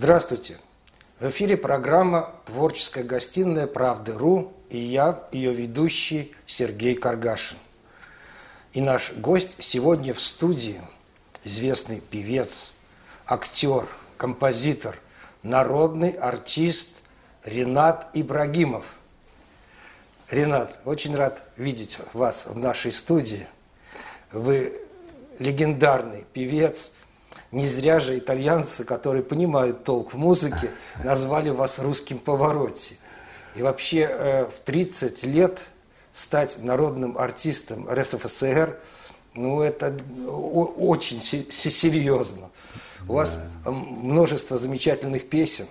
Здравствуйте! В эфире программа «Творческая гостиная Правды.ру» и я, ее ведущий Сергей Каргашин. И наш гость сегодня в студии – известный певец, актер, композитор, народный артист Ренат Ибрагимов. Ренат, очень рад видеть вас в нашей студии. Вы легендарный певец – не зря же итальянцы, которые понимают толк в музыке, назвали вас русским Поворотти. И вообще э, в 30 лет стать народным артистом РСФСР, ну это очень серьезно. У вас множество замечательных песен,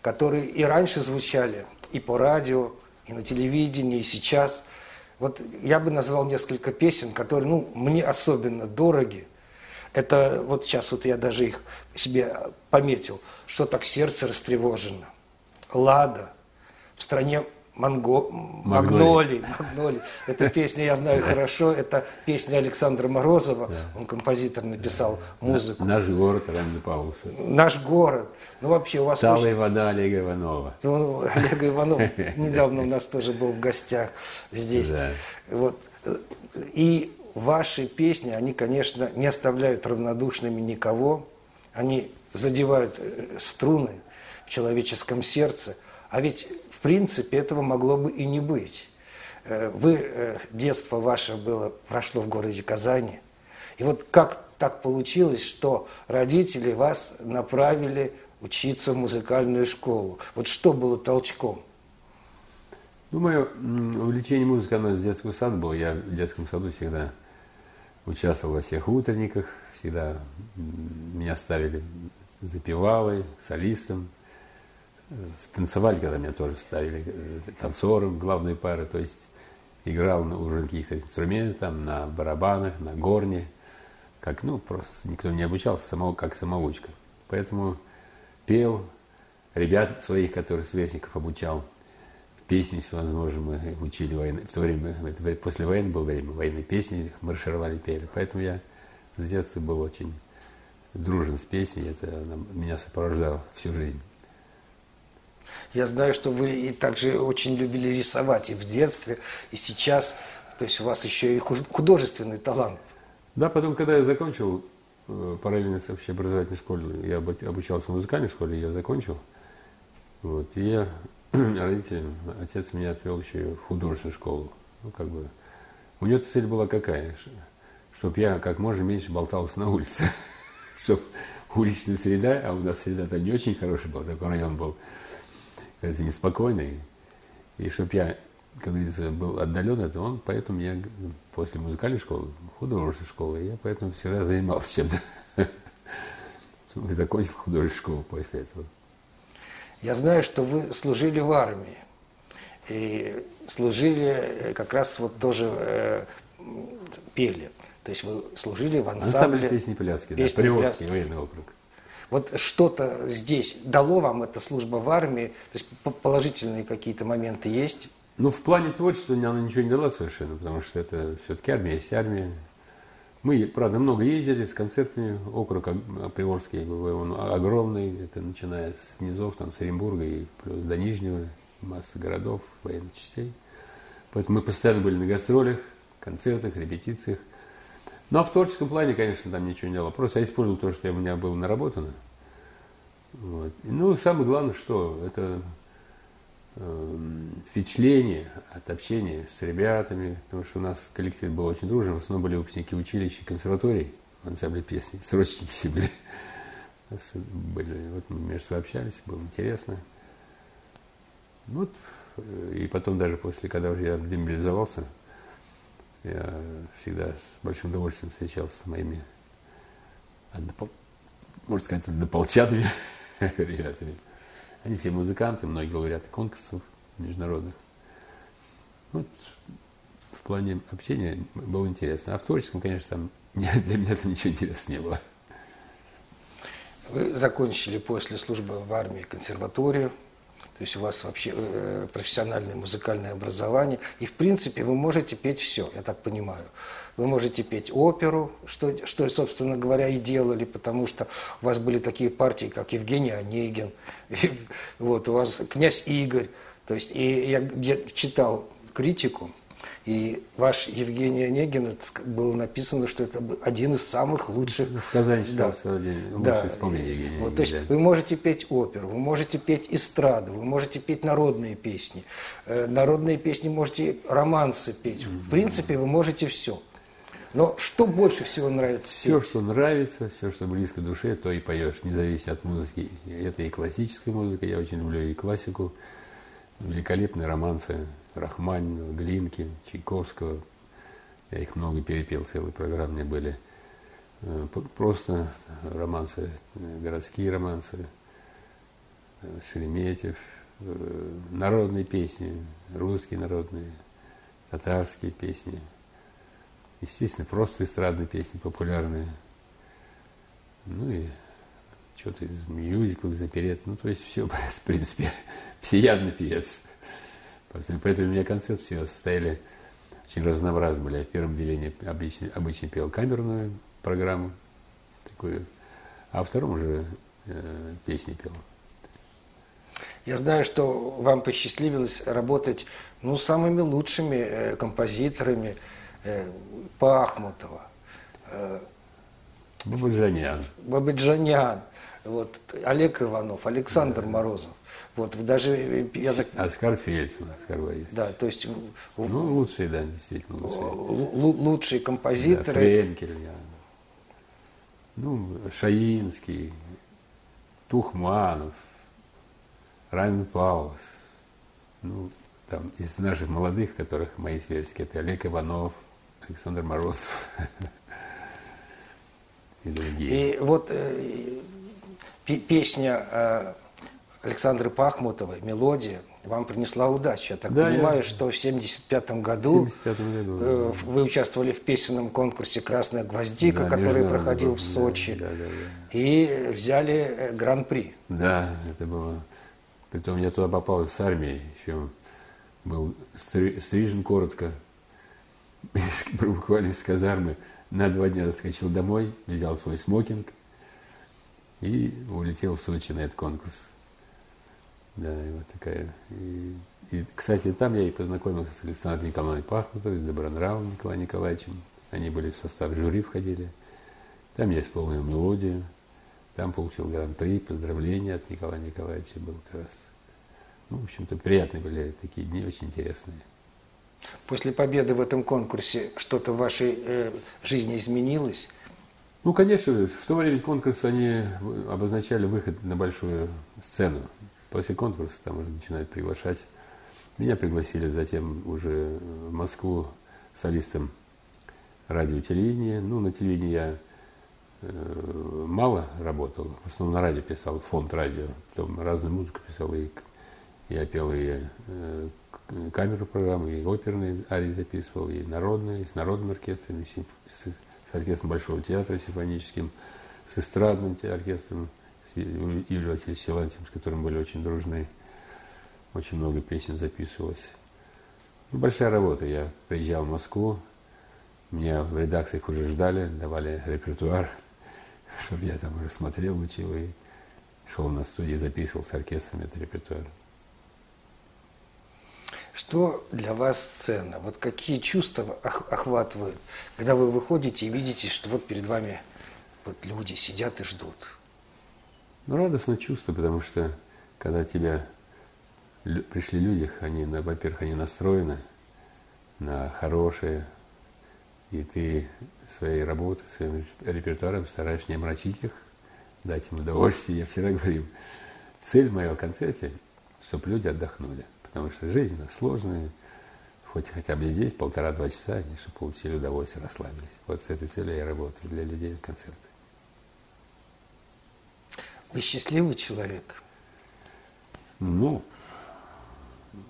которые и раньше звучали, и по радио, и на телевидении, и сейчас. Вот я бы назвал несколько песен, которые ну, мне особенно дороги – это вот сейчас вот я даже их себе пометил, что так сердце растревожено. Лада в стране Манго... Магнолий. Магнолий. Эта песня я знаю хорошо. Это песня Александра Морозова. Он композитор написал музыку. Наш город Ранна Павловса. Наш город. Ну вообще у вас... Талая очень... вода Олега Иванова. Ну, Олега Иванова недавно у нас тоже был в гостях здесь. Да. Вот. И ваши песни, они, конечно, не оставляют равнодушными никого. Они задевают э, струны в человеческом сердце. А ведь, в принципе, этого могло бы и не быть. Э, вы, э, детство ваше было, прошло в городе Казани. И вот как так получилось, что родители вас направили учиться в музыкальную школу? Вот что было толчком? Мое увлечение музыкой, оно с детского сада было. Я в детском саду всегда участвовал во всех утренниках, всегда меня ставили запевалой, солистом. Танцевали, когда меня тоже ставили э, танцором главной пары, то есть играл на уже каких-то инструментах, там, на барабанах, на горне, как, ну, просто никто не обучался, самого, как самоучка. Поэтому пел, ребят своих, которых сверстников обучал – песни всевозможные мы учили войны. В то время, это, после войны было время, военные песни маршировали, пели. Поэтому я с детства был очень дружен с песней, это она меня сопровождало всю жизнь. Я знаю, что вы и также очень любили рисовать и в детстве, и сейчас. То есть у вас еще и художественный талант. Да, потом, когда я закончил э, параллельно с общеобразовательной школой, я обучался в музыкальной школе, я закончил. Вот, и я родители, отец меня отвел еще в художественную школу. Ну, как бы, у него цель была какая? Чтобы я как можно меньше болтался на улице. Чтобы уличная среда, а у нас среда-то не очень хорошая была, такой район был, это неспокойный. И чтобы я, как говорится, был отдален от он, поэтому я после музыкальной школы, художественной школы, я поэтому всегда занимался чем-то. Закончил художественную школу после этого. Я знаю, что вы служили в армии. И служили э, как раз вот тоже э, пели. То есть вы служили в ансамбле. Ансамбль песни пляски, да, Приволжский военный округ. Вот что-то здесь дало вам эта служба в армии? То есть положительные какие-то моменты есть? Ну, в плане творчества она ничего не дала совершенно, потому что это все-таки армия есть армия. Мы, правда, много ездили с концертами, округ Приволжский, он огромный, это начиная с низов, там, с Оренбурга и плюс до Нижнего, масса городов, военных частей. Поэтому мы постоянно были на гастролях, концертах, репетициях. Ну, а в творческом плане, конечно, там ничего не было. Просто я использовал то, что у меня было наработано. Вот. Ну, самое главное, что это впечатление от общения с ребятами, потому что у нас коллектив был очень дружный, в основном были выпускники училища и консерваторий в ансамбле песни, срочники все были. были. Вот мы между собой общались, было интересно. Вот, э, и потом даже после, когда уже я демобилизовался, я всегда с большим удовольствием встречался с моими, можно сказать, однополчанами ребятами. Они все музыканты, многие лауреаты конкурсов международных. Вот в плане общения было интересно. А в творческом, конечно, там для меня там ничего интересного не было. Вы закончили после службы в армии консерваторию, То есть у вас вообще э, профессиональное музыкальное образование. И, в принципе, вы можете петь все, я так понимаю. Вы можете петь оперу, что, что, собственно говоря, и делали, потому что у вас были такие партии, как Евгений Онегин, и, вот, у вас князь Игорь. То есть, и я, я читал критику, и ваш Евгений Онегин, было написано, что это один из самых лучших. В Казани да. лучший да. исполнитель Евгения вот, То есть вы можете петь оперу, вы можете петь эстраду, вы можете петь народные песни. Э, народные песни можете романсы петь. В принципе, вы можете все. Но что больше всего нравится? Все, петь? что нравится, все, что близко душе, то и поешь, не зависит от музыки. Это и классическая музыка, я очень люблю и классику, великолепные романсы, Рахманинова, Глинки, Чайковского. Я их много перепел, целые программы были. Э, просто романсы, э, городские романсы, э, Шереметьев, народные песни, русские народные, татарские песни. Естественно, просто эстрадные песни популярные. Ну и что-то из мюзиклов, из оперет. Ну, то есть все, в принципе, всеядный певец. Поэтому у меня концерты состояли очень разнообразно были. Я в первом делении обычно, обычно пел камерную программу такую, а во втором уже э, песни пел. Я знаю, что вам посчастливилось работать ну, с самыми лучшими э, композиторами э, Пахмутова. Э, Бабаджанян. Бабаджанян. Вот, Олег Иванов, Александр да. Морозов. Вот, даже... Я так... Оскар Фельдсман, Оскар Борисович. Да, то есть... Ну, лучшие, да, действительно, лучшие. Лучшие композиторы. Да, Френкель, я. Ну, Шаинский, Тухманов, Райан Паулс. Ну, там, из наших молодых, которых мои сверстники, это Олег Иванов, Александр Морозов и другие. И вот э, песня э, Александры Пахмутовой «Мелодия» вам принесла удачу. Я так да, понимаю, я... что в 1975 году, 75 году э, да. вы участвовали в песенном конкурсе «Красная гвоздика», да, который проходил был, в Сочи, да, да, да, и взяли э, гран-при. Да, это было... Притом я туда попал с армией, еще был стрижен коротко, буквально из казармы. На два дня заскочил домой, взял свой смокинг и улетел в Сочи на этот конкурс. Да, и вот такая. И, и, кстати, там я и познакомился с Александром Николаевной Пахмутовой, с Добронравом Николаем Николаевичем. Они были в состав жюри, входили. Там я исполнил мелодию. Там получил гран-при, поздравления от Николая Николаевича был как раз. Ну, в общем-то, приятные были такие дни, очень интересные. После победы в этом конкурсе что-то в вашей э, жизни изменилось? Ну, конечно, в то время конкурса они обозначали выход на большую сцену. После конкурса там уже начинают приглашать. Меня пригласили затем уже в Москву солистом радио и телевидения. Ну, на телевидении я э, мало работал, в основном на радио писал, фонд радио, потом разную музыку писал, и я пел и э, камеру программы, и оперные арии записывал, и народные, и с народным оркестром, и с, с оркестром Большого театра симфоническим, с эстрадным оркестром, Юлию Васильевичем Силантьевым, с которым были очень дружны. Очень много песен записывалось. Ну, большая работа. Я приезжал в Москву, меня в редакциях уже ждали, давали репертуар, чтобы я там уже смотрел, учил и шел на студии, записывал с оркестром этот репертуар. Что для вас сцена? Вот какие чувства охватывают, когда вы выходите и видите, что вот перед вами вот люди сидят и ждут? Ну, радостное чувство, потому что когда тебя пришли люди, они, во-первых, они настроены на хорошее, и ты своей работой, своим репертуаром стараешься не омрачить их, дать им удовольствие. Я всегда говорю, цель моего концерте, чтобы люди отдохнули, потому что жизнь сложная, хоть хотя бы здесь полтора-два часа, они чтобы получили удовольствие, расслабились. Вот с этой целью я работаю для людей концерты. Вы счастливый человек? Ну,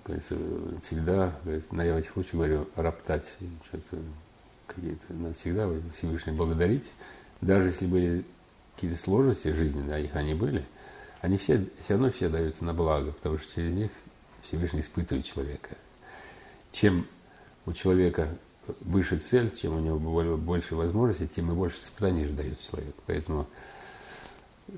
говорится, всегда, говорит, на этих случаях говорю, роптать, что-то какие-то, надо всегда Всевышний благодарить, даже если были какие-то сложности жизненные, а их они были, они все, все равно все даются на благо, потому что через них Всевышний испытывает человека. Чем у человека выше цель, чем у него больше возможностей, тем и больше испытаний дает человек. Поэтому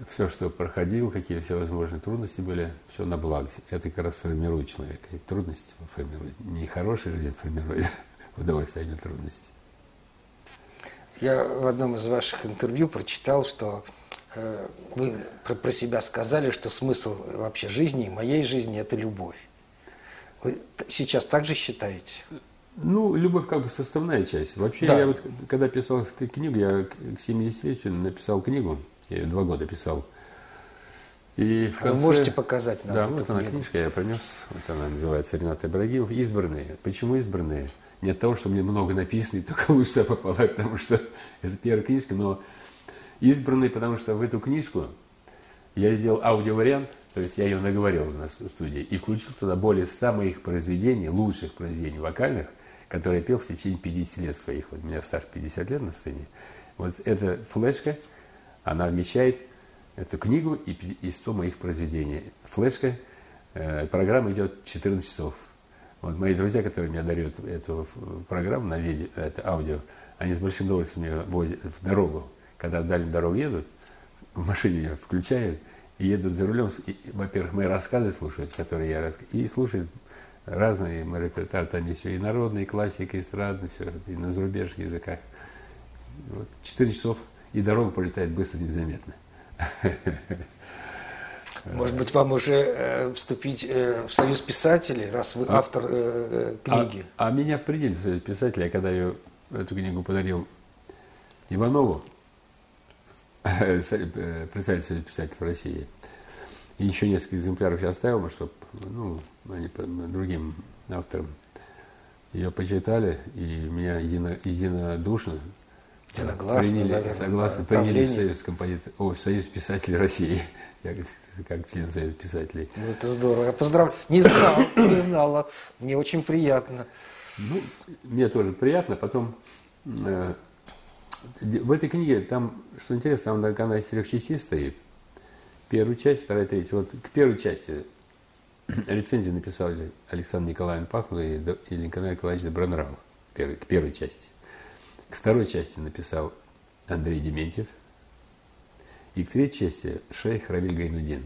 все, что проходил, какие все возможные трудности были, все на благо. Это как раз формирует человека. И трудности формирует. Не хороший жизнь формирует удовольствие, а трудности. Я в одном из ваших интервью прочитал, что э, вы про себя сказали, что смысл вообще жизни, моей жизни – это любовь. Вы сейчас так же считаете? Ну, любовь как бы составная часть. Вообще, да. я вот, когда писал книгу, я к 70-летию написал книгу, я ее два года писал. И в конце... Вы можете показать нам Да, вот она книгу. книжка, я принес, вот она называется «Ренат Ибрагимов. Избранные». Почему избранные? Не от того, что мне много написано, и только лучше попала, потому что это первая книжка, но избранные, потому что в эту книжку я сделал аудиовариант, то есть я ее наговорил на студии, и включил туда более ста моих произведений, лучших произведений вокальных, которые я пел в течение 50 лет своих. Вот у меня стаж 50 лет на сцене. Вот эта флешка, она вмещает эту книгу и, и 100 моих произведений. Флешка, э, программа идет 14 часов. Вот мои друзья, которые мне дарят эту программу на видео, это аудио, они с большим удовольствием ее возят в дорогу. Когда в дальнюю дорогу едут, в машине ее включают и едут за рулем. Во-первых, мои рассказы слушают, которые я рассказываю, и слушают разные мой репертуар, там еще и народные, классика, эстрадный, все, и на зарубежных языках. Вот, четыре часов, и дорога пролетает быстро, незаметно. Может быть, вам уже э, вступить э, в союз писателей, раз вы а, автор э, книги? А, а меня приняли в союз писателей, когда я эту книгу подарил Иванову, представитель союза писателей в России, и еще несколько экземпляров я оставил, чтобы ну, они другим авторам ее почитали, и меня едино, единодушно Единогласно, приняли, наверное, согласно, приняли в Союз, композитор, о, в Союз писателей России. Я как член Союза писателей. Ну, это здорово. Я поздравляю. Не знал, не знала. Мне очень приятно. Ну, мне тоже приятно. Потом э, в этой книге, там, что интересно, там она из трех частей стоит. Первую часть, вторая, третья. Вот к первой части рецензии написали Александр Николаевич Пахмутов и, и Николай Николаевич Добронравов. К первой части. К второй части написал Андрей Дементьев. И к третьей части шейх Равиль Гайнудин.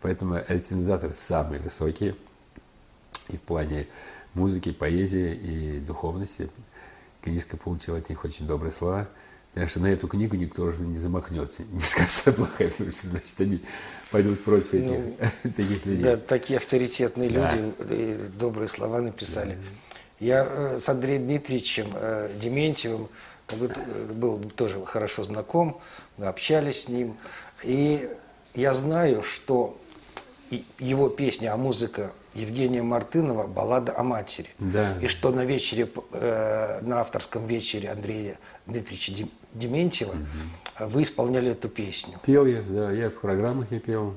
Поэтому рецензаторы самые высокие и в плане музыки, поэзии и духовности. Книжка получила от них очень добрые слова. Потому что на эту книгу никто уже не замахнется, не скажет, что плохая, потому что значит, они пойдут против этих, ну, таких людей. Да, такие авторитетные да. люди добрые слова написали. Я э, с Андреем Дмитриевичем э, Дементьевым как бы, э, был тоже хорошо знаком, мы общались с ним. И я знаю, что его песня, а музыка Евгения Мартынова «Баллада о матери». Да. И что на вечере, на авторском вечере Андрея Дмитриевича Дементьева угу. вы исполняли эту песню. Пел я, да, я в программах я пел,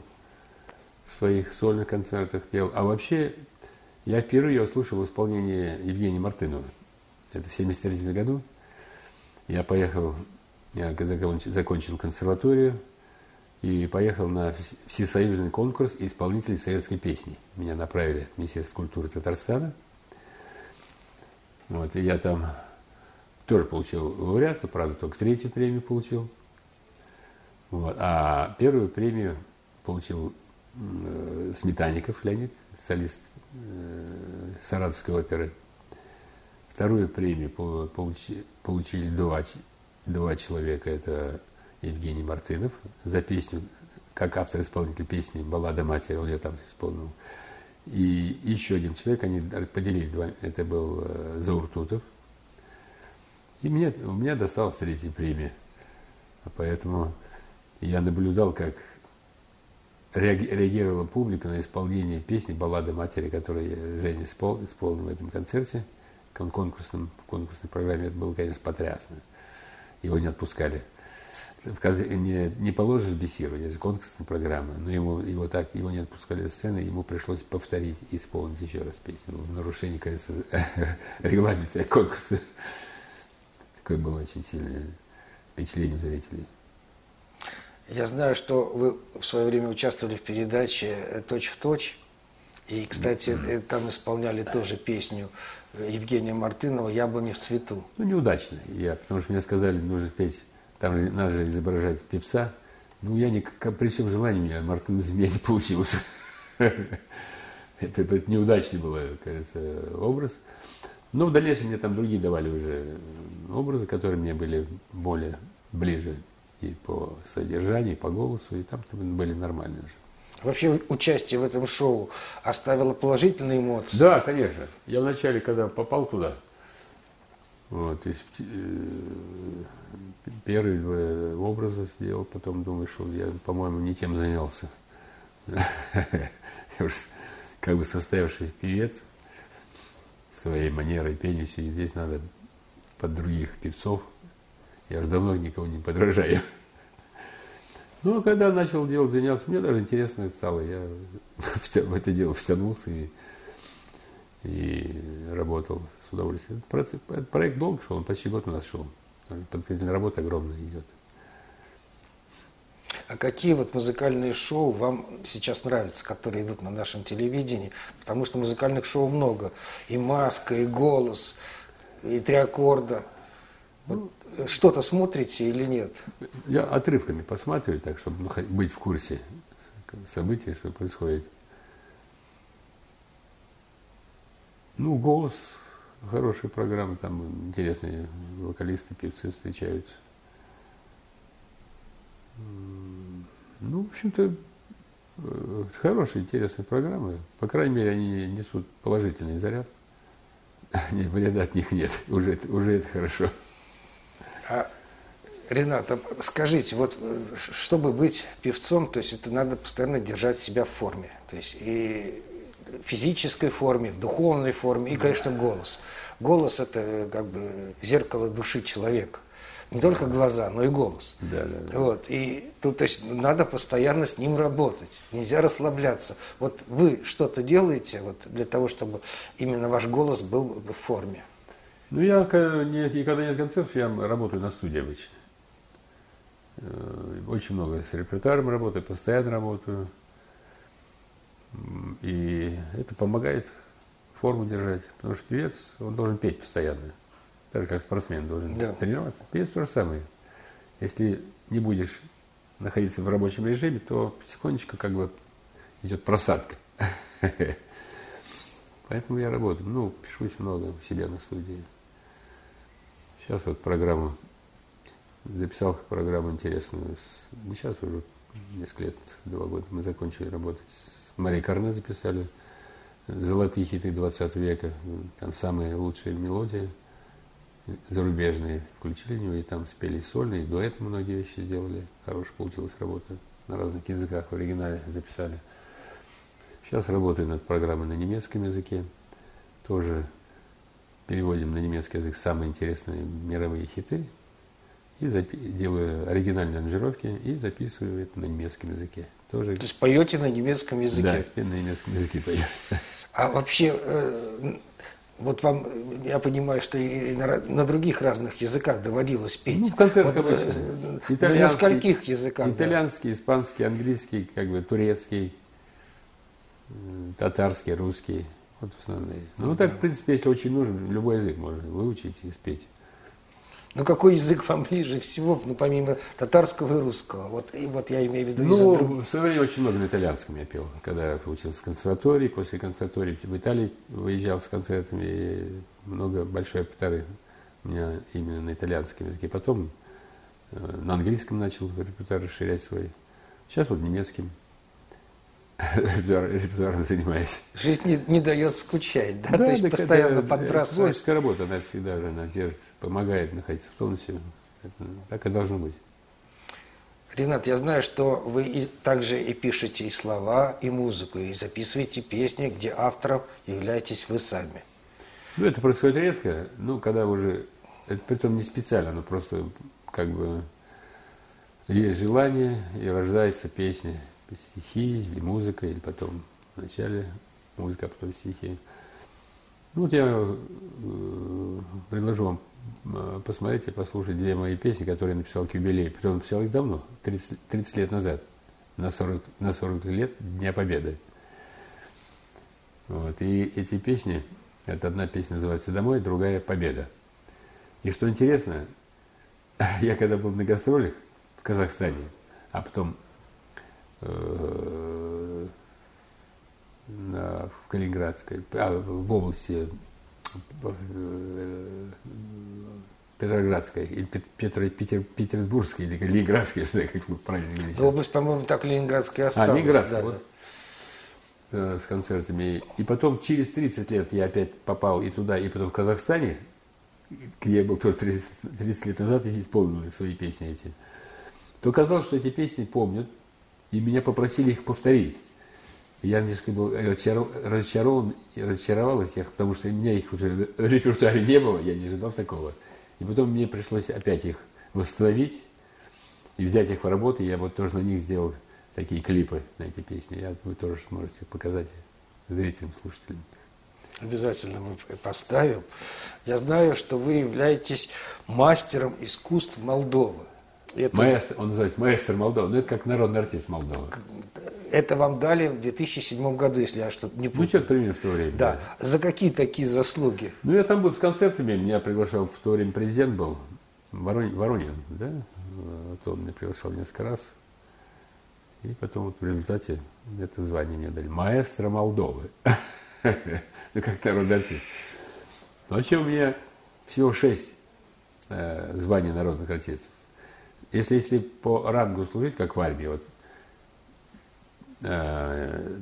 в своих сольных концертах пел. А вообще я впервые ее слушал в исполнении Евгения Мартынова. Это в 1973 году. Я поехал, я закончил консерваторию и поехал на всесоюзный конкурс исполнителей советской песни. Меня направили в Министерство культуры Татарстана. Вот, и я там тоже получил лауреатство, правда, только третью премию получил. Вот. А первую премию получил э, Сметанников Леонид, солист Э, Саратовской оперы. Вторую премию получили, получили два, два человека. Это Евгений Мартынов за песню, как автор-исполнитель песни «Баллада матери», он ее там исполнил. И еще один человек, они поделили два, это был э, Зауртутов. И мне, у меня досталась третья премия. Поэтому я наблюдал, как реагировала публика на исполнение песни «Баллада матери», которую Женя исполнил, исполнил в этом концерте, конкурсном, в конкурсной программе. Это было, конечно, потрясно. Его не отпускали. В конце, не, не положишь это же конкурсная программа, но ему, его так, его не отпускали с сцены, ему пришлось повторить и исполнить еще раз песню. В нарушении, кажется, регламента конкурса. Такое было очень сильное впечатление зрителей. Я знаю, что вы в свое время участвовали в передаче «Точь в точь». И, кстати, э, там исполняли тоже песню Евгения Мартынова «Яблони в цвету». Ну, неудачно. Я, потому что мне сказали, нужно петь, там надо же изображать певца. Ну, я не, при всем желании, у меня Мартын из меня не получился. Это, это неудачный был, кажется, образ. Но в дальнейшем мне там другие давали уже образы, которые мне были более ближе и по содержанию, и по голосу, и там были нормальные уже. Вообще участие в этом шоу оставило положительные эмоции? Да, конечно. Я вначале, когда попал туда, вот, и, э, первые два образа сделал, потом думаю, что я, по-моему, не тем занялся. Я уж как бы состоявшийся певец своей манерой пения, и здесь надо под других певцов. Я уже давно никого не подражаю. Ну, а когда начал делать, заняться, мне даже интересно стало. Я в это дело втянулся и, и работал с удовольствием. Этот проект долго шел, он почти год у нас шел. Подготовительная работа огромная идет. А какие вот музыкальные шоу вам сейчас нравятся, которые идут на нашем телевидении? Потому что музыкальных шоу много. И «Маска», и «Голос», и «Три аккорда». Вот что-то смотрите или нет? Я отрывками посматриваю, так, чтобы быть в курсе событий, что происходит. Ну, голос, хорошая программа, там интересные вокалисты, певцы встречаются. Ну, в общем-то, э, хорошие, интересные программы. По крайней мере, они несут положительный заряд. Вреда от них нет. Уже, уже это хорошо. А, Рената, скажите, вот чтобы быть певцом, то есть это надо постоянно держать себя в форме. То есть и физической форме, в духовной форме, и, конечно, голос. Голос – это как бы зеркало души человека. Не только глаза, но и голос. Да, да, да. Вот. И тут то есть, надо постоянно с ним работать. Нельзя расслабляться. Вот вы что-то делаете вот, для того, чтобы именно ваш голос был в форме? Ну, я, не, когда нет концертов, я работаю на студии обычно. Э, очень много с репертуаром работаю, постоянно работаю. И это помогает форму держать. Потому что певец, он должен петь постоянно. Так как спортсмен должен да. тренироваться. Певец то же самое. Если не будешь находиться в рабочем режиме, то потихонечку как бы идет просадка. Поэтому я работаю. Ну, пишу очень много у себя на студии. Сейчас вот программу, записал программу интересную. Не сейчас уже несколько лет, два года мы закончили работать. С Марией Карне записали золотые хиты 20 века. Там самые лучшие мелодии зарубежные включили в него, и там спели сольные, и дуэты многие вещи сделали. Хорошая получилась работа. На разных языках в оригинале записали. Сейчас работаю над программой на немецком языке. Тоже переводим на немецкий язык самые интересные мировые хиты и запи- делаю оригинальные аранжировки и записываю это на немецком языке. Тоже... То есть поете на немецком языке? Да, на немецком языке пою. А вообще, э, вот вам, я понимаю, что и на, на других разных языках доводилось петь. Ну, в концертах вот, обычно. Итальянский, на скольких языках? Итальянский, да? испанский, английский, как бы турецкий, татарский, русский. Вот основные. Ну, ну так, в принципе, если очень нужен, любой язык можно выучить и спеть. Ну, какой язык вам ближе всего, ну, помимо татарского и русского? Вот, и вот я имею в виду Ну, друг... в свое время очень много на итальянском я пел. Когда я учился в консерватории, после консерватории в Италии выезжал с концертами, и много, большой репертуары у меня именно на итальянском языке. Потом э, на английском начал репертуар расширять свой. Сейчас вот немецким репертуаром занимаюсь. Жизнь не, не дает скучать, да? да То есть постоянно это, подбрасывать. Творческая работа, она всегда же, она держит, помогает находиться в тонусе. Это, так и должно быть. Ренат, я знаю, что вы и, также и пишете и слова, и музыку, и записываете песни, где автором являетесь вы сами. Ну, это происходит редко. Ну, когда уже... Это притом не специально, но просто как бы есть желание, и рождается песня стихи или музыка, или потом вначале музыка, а потом стихи. Ну вот я э, предложу вам э, посмотреть и послушать две мои песни, которые я написал к юбилею. Притом написал их давно, 30, 30 лет назад, на 40, на 40 лет Дня Победы. Вот. И эти песни, это одна песня называется «Домой», другая «Победа». И что интересно, я когда был на гастролях в Казахстане, а потом э, в Калининградской, а, в области э, Петроградской, или Петро, Петер, Петербургской, или Калининградской, что я как правильно говорить. область, по-моему, так Ленинградская осталась. А, Ленинградская, да, вот. Да. Э, с концертами. И потом через 30 лет я опять попал и туда, и потом в Казахстане, где я был только 30, 30 лет назад, я исполнил свои песни эти. То оказалось, что эти песни помнят, и меня попросили их повторить. Я немножко был разочарован разочаровал их, потому что у меня их уже в репертуаре не было, я не ожидал такого. И потом мне пришлось опять их восстановить и взять их в работу. Я вот тоже на них сделал такие клипы на эти песни. Я, вы тоже сможете показать зрителям, слушателям. Обязательно мы поставим. Я знаю, что вы являетесь мастером искусств Молдовы. Это... Маэстро, он называется маэстро Молдовы. Ну, это как народный артист Молдовы. Это вам дали в 2007 2007 году, если я что-то не путаю. Ну, что-то примерно в то время. Да. да. За какие такие заслуги? Ну, я там был с концертами. Меня приглашал в то время президент был. Воронин, Воронин да? Вот он меня приглашал несколько раз. И потом вот в результате это звание мне дали. Маэстро Молдовы. Ну, как народный артист. Но вообще у меня всего шесть э, званий народных артистов. Если, если по рангу служить, как в армии, вот э,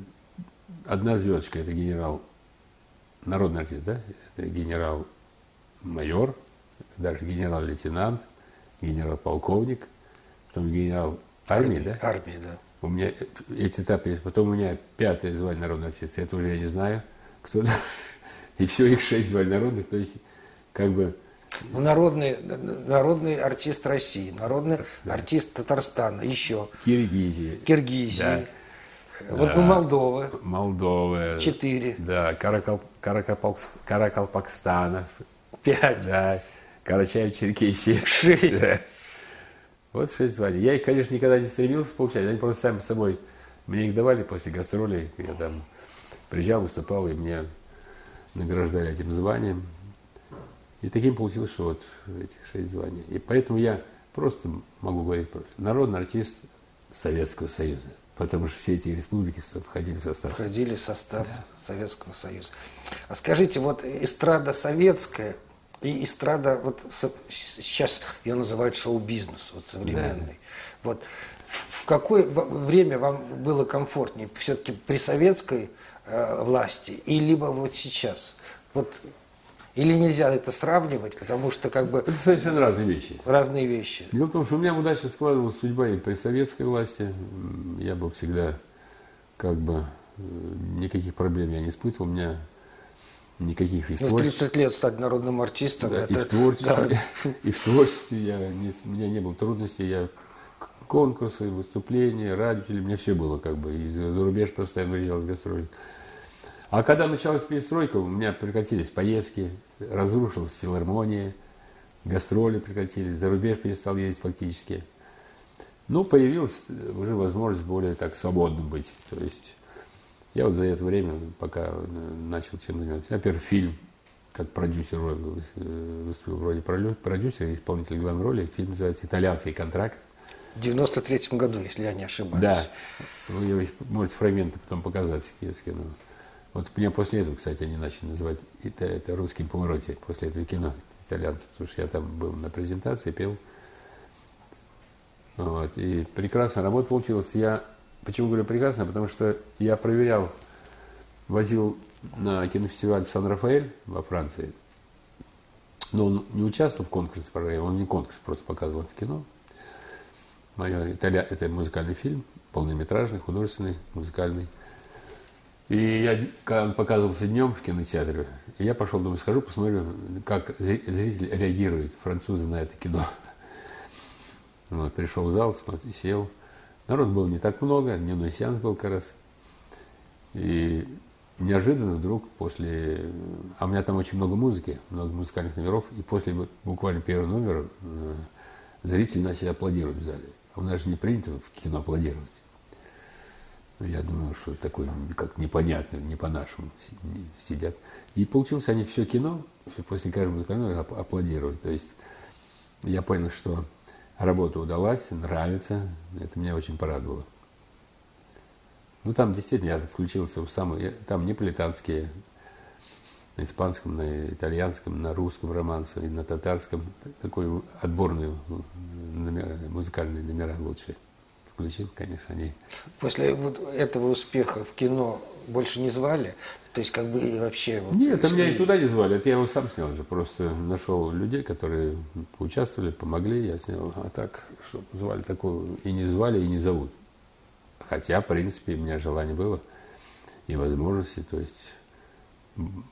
одна звездочка это генерал, народный артист, да? Это генерал-майор, даже генерал-лейтенант, генерал-полковник, потом генерал армии, армии да? Армии, да. У меня эти этапы есть. Потом у меня пятое звание народного артиста. Это уже я не знаю, кто И все, их шесть званий народных. То есть, как бы... Ну, народный, народный артист России, народный да. артист Татарстана, еще. Киргизии. Киргизии. Да. Вот да. ну Молдовы. Молдовы. Четыре. Да, Каракал, Каракал, Каракалпакстанов. Пять. Да. Карачаев-Черкесия. Шесть. Да. Вот шесть званий. Я их, конечно, никогда не стремился получать. Они просто сами собой мне их давали после гастролей. Я там приезжал, выступал, и мне награждали этим званием. И таким получилось, что вот этих шесть званий. И поэтому я просто могу говорить просто народный артист Советского Союза. Потому что все эти республики входили в состав. Входили в состав да. Советского Союза. А скажите, вот эстрада советская – и эстрада, вот сейчас ее называют шоу-бизнес, вот современный. Да. Вот в какое время вам было комфортнее? Все-таки при советской э, власти и либо вот сейчас? Вот или нельзя это сравнивать, потому что как бы... Это совершенно разные вещи. Разные вещи. В том, что у меня удачно складывалась судьба и при советской власти. Я был всегда как бы э, никаких проблем я не испытывал. У меня никаких и в ну, 30 лет стать народным артистом. Да, это, и, в творчестве, да. и в творчестве я не, у меня не было трудностей. Я конкурсы, выступления, радио, у меня все было как бы. И за рубеж постоянно выезжал с гастролей. А когда началась перестройка, у меня прекратились поездки, разрушилась филармония, гастроли прекратились, за рубеж перестал ездить фактически. Ну, появилась уже возможность более так свободным быть. То есть я вот за это время, пока начал чем заниматься, во-первых, фильм, как продюсер выступил вроде продюсера, исполнитель главной роли. Фильм называется «Итальянский контракт». В 93 году, если я не ошибаюсь. Да. Вы можете фрагменты потом показать с кино. Вот меня после этого, кстати, они начали называть это, это русским повороте, после этого кино итальянцев, потому что я там был на презентации, пел. Вот, и прекрасно работа получилась. Я Почему говорю прекрасно? Потому что я проверял, возил на кинофестиваль Сан-Рафаэль во Франции, но он не участвовал в конкурсе программе, он не конкурс, просто показывал это кино. Мое, Италия, это музыкальный фильм, полнометражный, художественный, музыкальный. И я, он показывался днем в кинотеатре, я пошел, думаю, схожу, посмотрю, как зрители реагируют, французы, на это кино. Вот, пришел в зал, смотрю, сел – Народ было не так много, дневной сеанс был как раз. И неожиданно вдруг после... А у меня там очень много музыки, много музыкальных номеров, и после буквально первого номера э, зрители начали аплодировать в зале. А у нас же не принято в кино аплодировать. Ну, я думаю, что такое как непонятно, не по-нашему сидят. И получилось, они все кино, после каждого музыкального аплодировали. То есть я понял, что работа удалась, нравится. Это меня очень порадовало. Ну, там действительно я включился в самые, там неаполитанские, на испанском, на итальянском, на русском романсе и на татарском. Такой отборные номера, музыкальные номера лучшие. Включил, конечно, они. После вот этого успеха в кино больше не звали? То есть как бы и вообще... Вот, Нет, если... меня и туда не звали, это я его сам снял же. Просто нашел людей, которые поучаствовали, помогли, я снял. А так, что звали такого, и не звали, и не зовут. Хотя, в принципе, у меня желание было и возможности, то есть,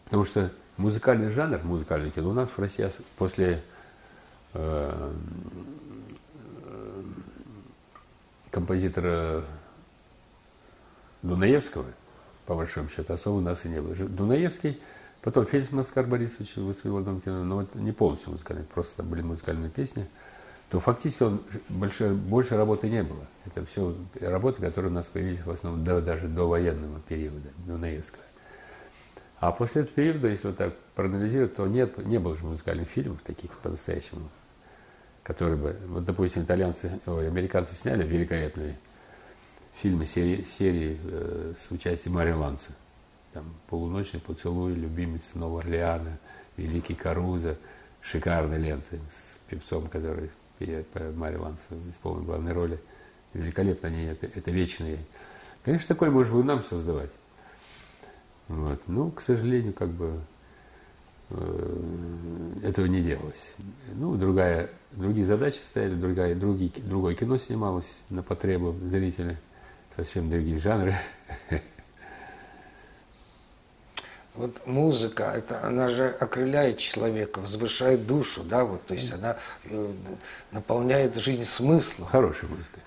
потому что музыкальный жанр, музыкальный кино у нас в России после э, композитора Дунаевского, по большому счету, особо у нас и не было. Дунаевский, потом Фельдсман Оскар Борисович выступил в одном кино, но вот не полностью музыкальный, просто там были музыкальные песни то фактически он, больше, больше работы не было. Это все работы, которые у нас появились в основном до, даже до военного периода, до Наевского. А после этого периода, если вот так проанализировать, то нет, не было же музыкальных фильмов таких по-настоящему, которые бы, вот, допустим, итальянцы, ой, американцы сняли великолепные фильмы серии, серии э, с участием Марио Ланца. Там «Полуночный поцелуй», «Любимец Нового Орлеана», «Великий Каруза», шикарные ленты с певцом, который я Мария Ланцева исполнил главной роли. Великолепно они, это, это вечные. Конечно, такое можно было нам создавать. Вот. Ну, к сожалению, как бы этого не делалось. Ну, другая, другие задачи стояли, другая, другие, другое кино снималось на потребу зрителя, совсем другие жанры. Вот музыка, это, она же окрыляет человека, возвышает душу, да, вот, то есть она э, наполняет жизнь смыслом. Хорошая музыка.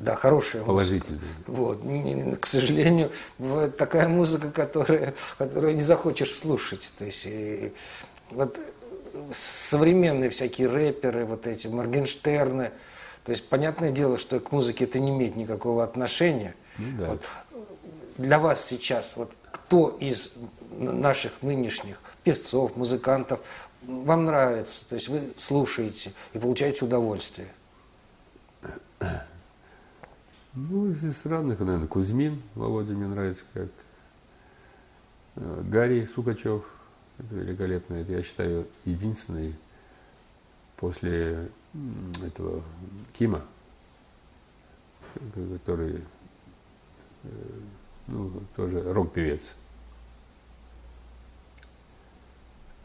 Да, хорошая Положительная. музыка. Вот. К сожалению, бывает такая музыка, которая, которую не захочешь слушать. То есть, и, вот современные всякие рэперы, вот эти Моргенштерны, то есть, понятное дело, что к музыке это не имеет никакого отношения. Ну, да. вот. Для вас сейчас, вот кто из наших нынешних певцов, музыкантов вам нравится, то есть вы слушаете и получаете удовольствие? Ну, из разных, наверное, Кузьмин, Володя мне нравится, как э, Гарри Сукачев, это великолепно, это, я считаю, единственный после этого Кима, который, э, ну, тоже рок-певец.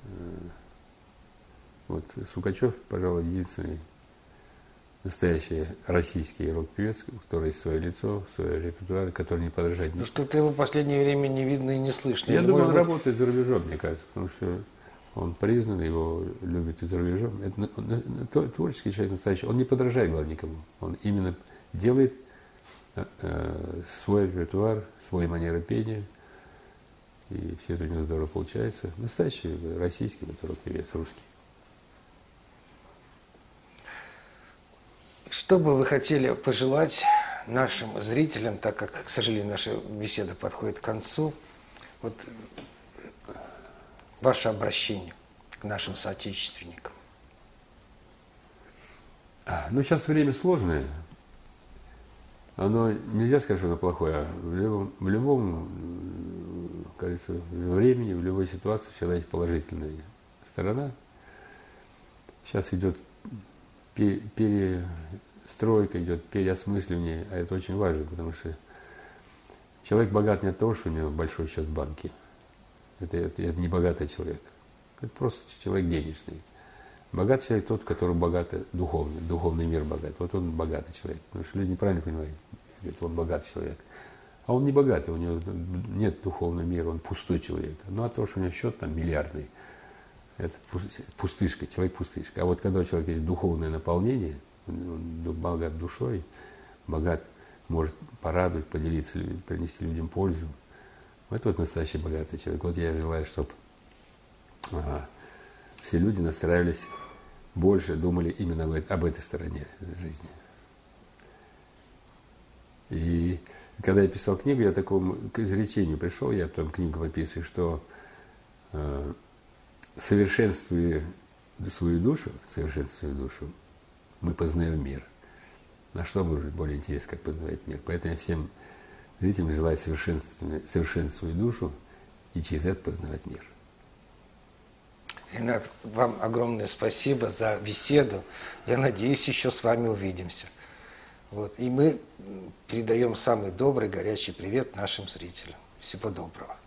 Э, вот Сукачев, пожалуй, единственный настоящий российский рок-певец, есть свое лицо, свой репертуар, который не подражает. Ну что-то его в последнее время не видно и не слышно. Я Или думаю, он быть... работает за рубежом, мне кажется, потому что он признан, его любят и за рубежом. Это творческий человек настоящий. Он не подражает, главное, никому. Он именно делает э, э, свой репертуар, свой манеры пения – и все это у него здорово получается. Настоящий российский который певец, русский. Что бы вы хотели пожелать нашим зрителям, так как, к сожалению, наша беседа подходит к концу, вот ваше обращение к нашим соотечественникам? А, ну, сейчас время сложное. Оно нельзя сказать, что оно плохое. В любом, в любом кажется, в времени, в любой ситуации всегда есть положительная сторона. Сейчас идет перестройка, идет переосмысливание, а это очень важно, потому что человек богат не от того, что у него большой счет в банке. Это, это, это не богатый человек. Это просто человек денежный. Богатый человек тот, который богат духовный, духовный мир богат. Вот он богатый человек. Потому что люди неправильно понимают. Говорят, он богатый человек. А он не богатый, у него нет духовного мира, он пустой человек. Ну а то, что у него счет там миллиардный, это пустышка, человек пустышка. А вот когда у человека есть духовное наполнение, он богат душой, богат, может порадовать, поделиться, принести людям пользу, Это вот настоящий богатый человек. Вот я желаю, чтобы ага, все люди настраивались больше, думали именно об этой стороне жизни. И когда я писал книгу, я такому к изречению пришел, я там книгу подписываю, что э, совершенствуя свою душу, совершенствуя душу, мы познаем мир. На что может более интересно, как познавать мир. Поэтому я всем зрителям желаю совершенствовать, совершенствовать душу и через это познавать мир. Ренат, вам огромное спасибо за беседу. Я надеюсь, еще с вами увидимся. Вот. И мы передаем самый добрый, горячий привет нашим зрителям. Всего доброго.